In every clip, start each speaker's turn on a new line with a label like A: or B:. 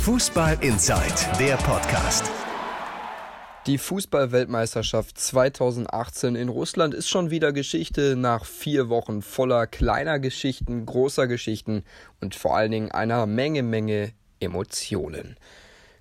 A: Fußball Inside, der Podcast.
B: Die Fußballweltmeisterschaft 2018 in Russland ist schon wieder Geschichte nach vier Wochen voller kleiner Geschichten, großer Geschichten und vor allen Dingen einer Menge, Menge Emotionen.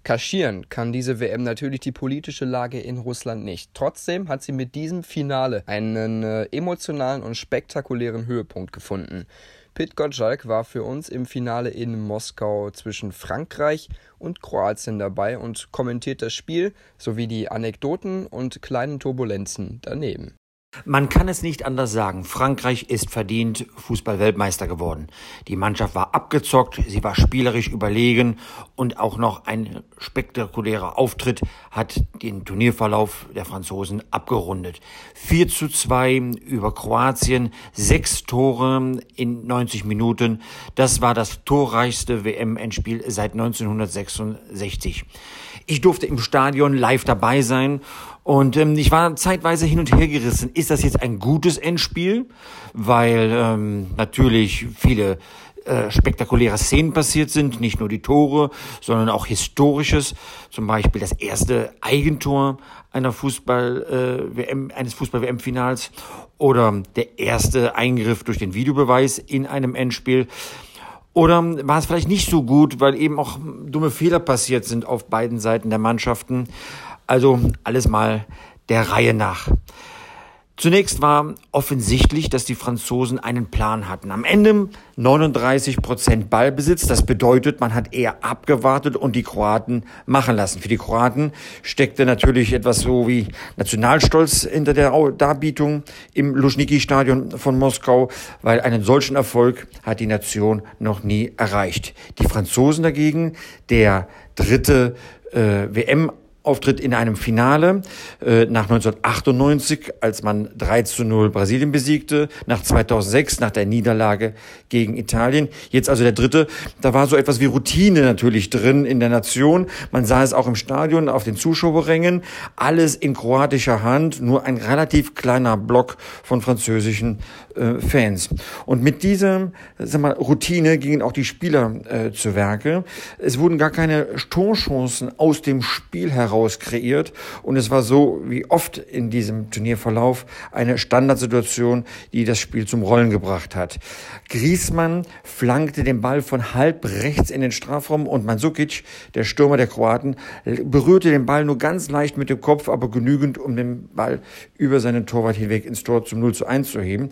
B: Kaschieren kann diese WM natürlich die politische Lage in Russland nicht. Trotzdem hat sie mit diesem Finale einen äh, emotionalen und spektakulären Höhepunkt gefunden. Pit Gottschalk war für uns im Finale in Moskau zwischen Frankreich und Kroatien dabei und kommentiert das Spiel sowie die Anekdoten und kleinen Turbulenzen daneben.
C: Man kann es nicht anders sagen. Frankreich ist verdient Fußballweltmeister geworden. Die Mannschaft war abgezockt, sie war spielerisch überlegen und auch noch ein spektakulärer Auftritt hat den Turnierverlauf der Franzosen abgerundet. 4 zu 2 über Kroatien, sechs Tore in 90 Minuten. Das war das torreichste WM-Endspiel seit 1966. Ich durfte im Stadion live dabei sein und ähm, ich war zeitweise hin und her gerissen. Ist das jetzt ein gutes Endspiel? Weil ähm, natürlich viele äh, spektakuläre Szenen passiert sind, nicht nur die Tore, sondern auch historisches, zum Beispiel das erste Eigentor einer Fußball äh, WM eines Fußball WM Finals oder der erste Eingriff durch den Videobeweis in einem Endspiel. Oder war es vielleicht nicht so gut, weil eben auch dumme Fehler passiert sind auf beiden Seiten der Mannschaften. Also alles mal der Reihe nach. Zunächst war offensichtlich, dass die Franzosen einen Plan hatten. Am Ende 39 Prozent Ballbesitz. Das bedeutet, man hat eher abgewartet und die Kroaten machen lassen. Für die Kroaten steckte natürlich etwas so wie Nationalstolz hinter der Darbietung im Luschniki-Stadion von Moskau, weil einen solchen Erfolg hat die Nation noch nie erreicht. Die Franzosen dagegen, der dritte äh, WM Auftritt in einem Finale äh, nach 1998, als man 3 zu 0 Brasilien besiegte, nach 2006, nach der Niederlage gegen Italien. Jetzt also der dritte. Da war so etwas wie Routine natürlich drin in der Nation. Man sah es auch im Stadion, auf den Zuschauerrängen. Alles in kroatischer Hand, nur ein relativ kleiner Block von französischen äh, Fans. Und mit dieser sag mal, Routine gingen auch die Spieler äh, zu Werke. Es wurden gar keine Torchancen aus dem Spiel heraus heraus kreiert. Und es war so, wie oft in diesem Turnierverlauf, eine Standardsituation, die das Spiel zum Rollen gebracht hat. Griesmann flankte den Ball von halb rechts in den Strafraum und Mandzukic, der Stürmer der Kroaten, berührte den Ball nur ganz leicht mit dem Kopf, aber genügend, um den Ball über seinen Torwart hinweg ins Tor zum 0 zu 1 zu heben.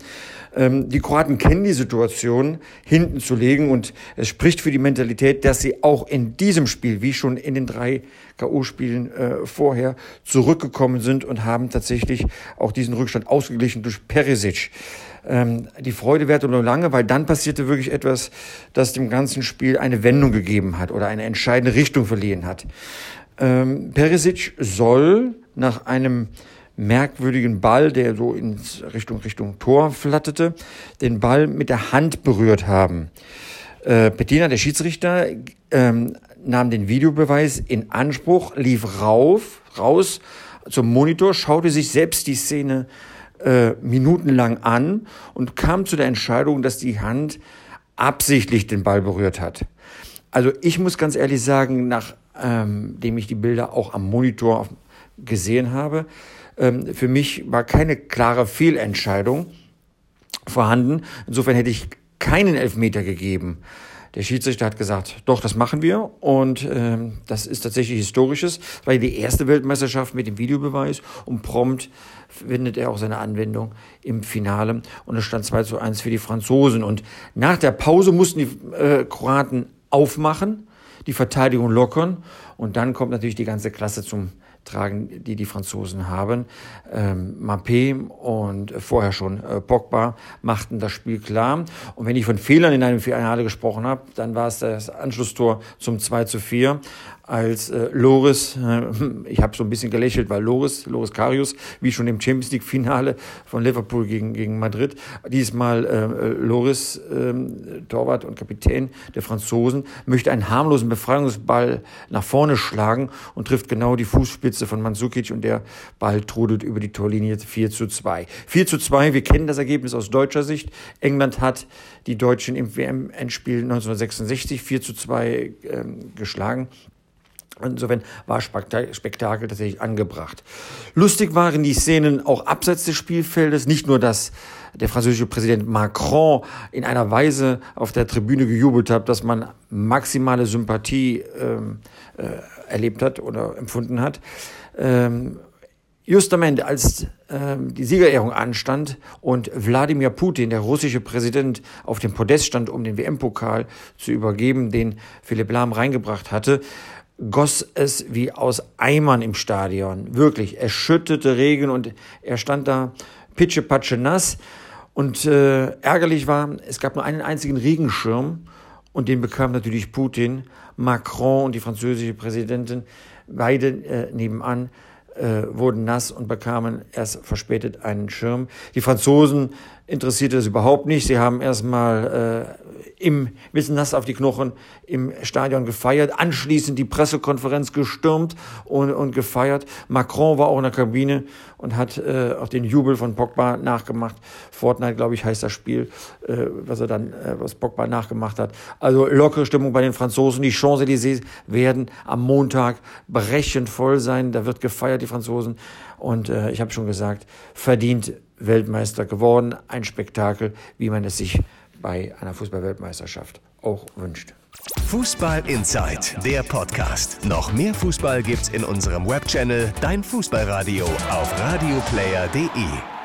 C: Ähm, die Kroaten kennen die Situation, hinten zu legen und es spricht für die Mentalität, dass sie auch in diesem Spiel, wie schon in den drei K.O.-Spielen äh, vorher zurückgekommen sind und haben tatsächlich auch diesen Rückstand ausgeglichen durch Perisic. Ähm, die Freude währte nur lange, weil dann passierte wirklich etwas, das dem ganzen Spiel eine Wendung gegeben hat oder eine entscheidende Richtung verliehen hat. Ähm, Perisic soll nach einem merkwürdigen Ball, der so in Richtung Richtung Tor flatterte, den Ball mit der Hand berührt haben. Äh, der Schiedsrichter, ähm, nahm den Videobeweis in Anspruch, lief rauf, raus zum Monitor, schaute sich selbst die Szene äh, minutenlang an und kam zu der Entscheidung, dass die Hand absichtlich den Ball berührt hat. Also ich muss ganz ehrlich sagen, nachdem ähm, ich die Bilder auch am Monitor gesehen habe, ähm, für mich war keine klare Fehlentscheidung vorhanden. Insofern hätte ich keinen Elfmeter gegeben. Der Schiedsrichter hat gesagt, doch, das machen wir. Und ähm, das ist tatsächlich historisches, weil die erste Weltmeisterschaft mit dem Videobeweis und prompt findet er auch seine Anwendung im Finale. Und es stand 2 zu 1 für die Franzosen. Und nach der Pause mussten die äh, Kroaten aufmachen, die Verteidigung lockern. Und dann kommt natürlich die ganze Klasse zum tragen, die die Franzosen haben. Ähm, Mappé und vorher schon äh, Pogba machten das Spiel klar. Und wenn ich von Fehlern in einem Finale gesprochen habe, dann war es das Anschlusstor zum 2 zu 4 als äh, Loris, äh, ich habe so ein bisschen gelächelt, weil Loris, Loris Karius, wie schon im Champions League Finale von Liverpool gegen, gegen Madrid, diesmal äh, Loris, äh, Torwart und Kapitän der Franzosen, möchte einen harmlosen Befreiungsball nach vorne schlagen und trifft genau die Fußspitze Spitze von Mandzukic und der Ball trudelt über die Torlinie 4 zu 2. 4 zu 2, wir kennen das Ergebnis aus deutscher Sicht. England hat die Deutschen im WM-Endspiel 1966 4 zu 2 ähm, geschlagen. Insofern war Spektakel tatsächlich angebracht. Lustig waren die Szenen auch abseits des Spielfeldes. Nicht nur, dass der französische Präsident Macron in einer Weise auf der Tribüne gejubelt hat, dass man maximale Sympathie ähm, äh, erlebt hat oder empfunden hat. Ähm, Justament als ähm, die Siegerehrung anstand und Wladimir Putin, der russische Präsident, auf dem Podest stand, um den WM-Pokal zu übergeben, den Philipp Lahm reingebracht hatte, goss es wie aus Eimern im Stadion. Wirklich, es schüttete Regen und er stand da pitschepatsche nass. Und äh, ärgerlich war, es gab nur einen einzigen Regenschirm und den bekam natürlich Putin, Macron und die französische Präsidentin, beide äh, nebenan äh, wurden nass und bekamen erst verspätet einen Schirm. Die Franzosen interessierte das überhaupt nicht. Sie haben erstmal äh, im bisschen nass auf die Knochen im Stadion gefeiert, anschließend die Pressekonferenz gestürmt und, und gefeiert. Macron war auch in der Kabine und hat äh, auch den Jubel von Pogba nachgemacht. Fortnite, glaube ich, heißt das Spiel, äh, was er dann, äh, was Pogba nachgemacht hat. Also lockere Stimmung bei den Franzosen. Die Champs-Élysées werden am Montag brechend voll sein. Da wird gefeiert, die Franzosen. Und äh, ich habe schon gesagt, verdient Weltmeister geworden. Ein Spektakel, wie man es sich bei einer Fußballweltmeisterschaft auch wünscht.
A: Fußball Inside, der Podcast. Noch mehr Fußball gibt's in unserem Webchannel Dein Fußballradio auf radioplayer.de.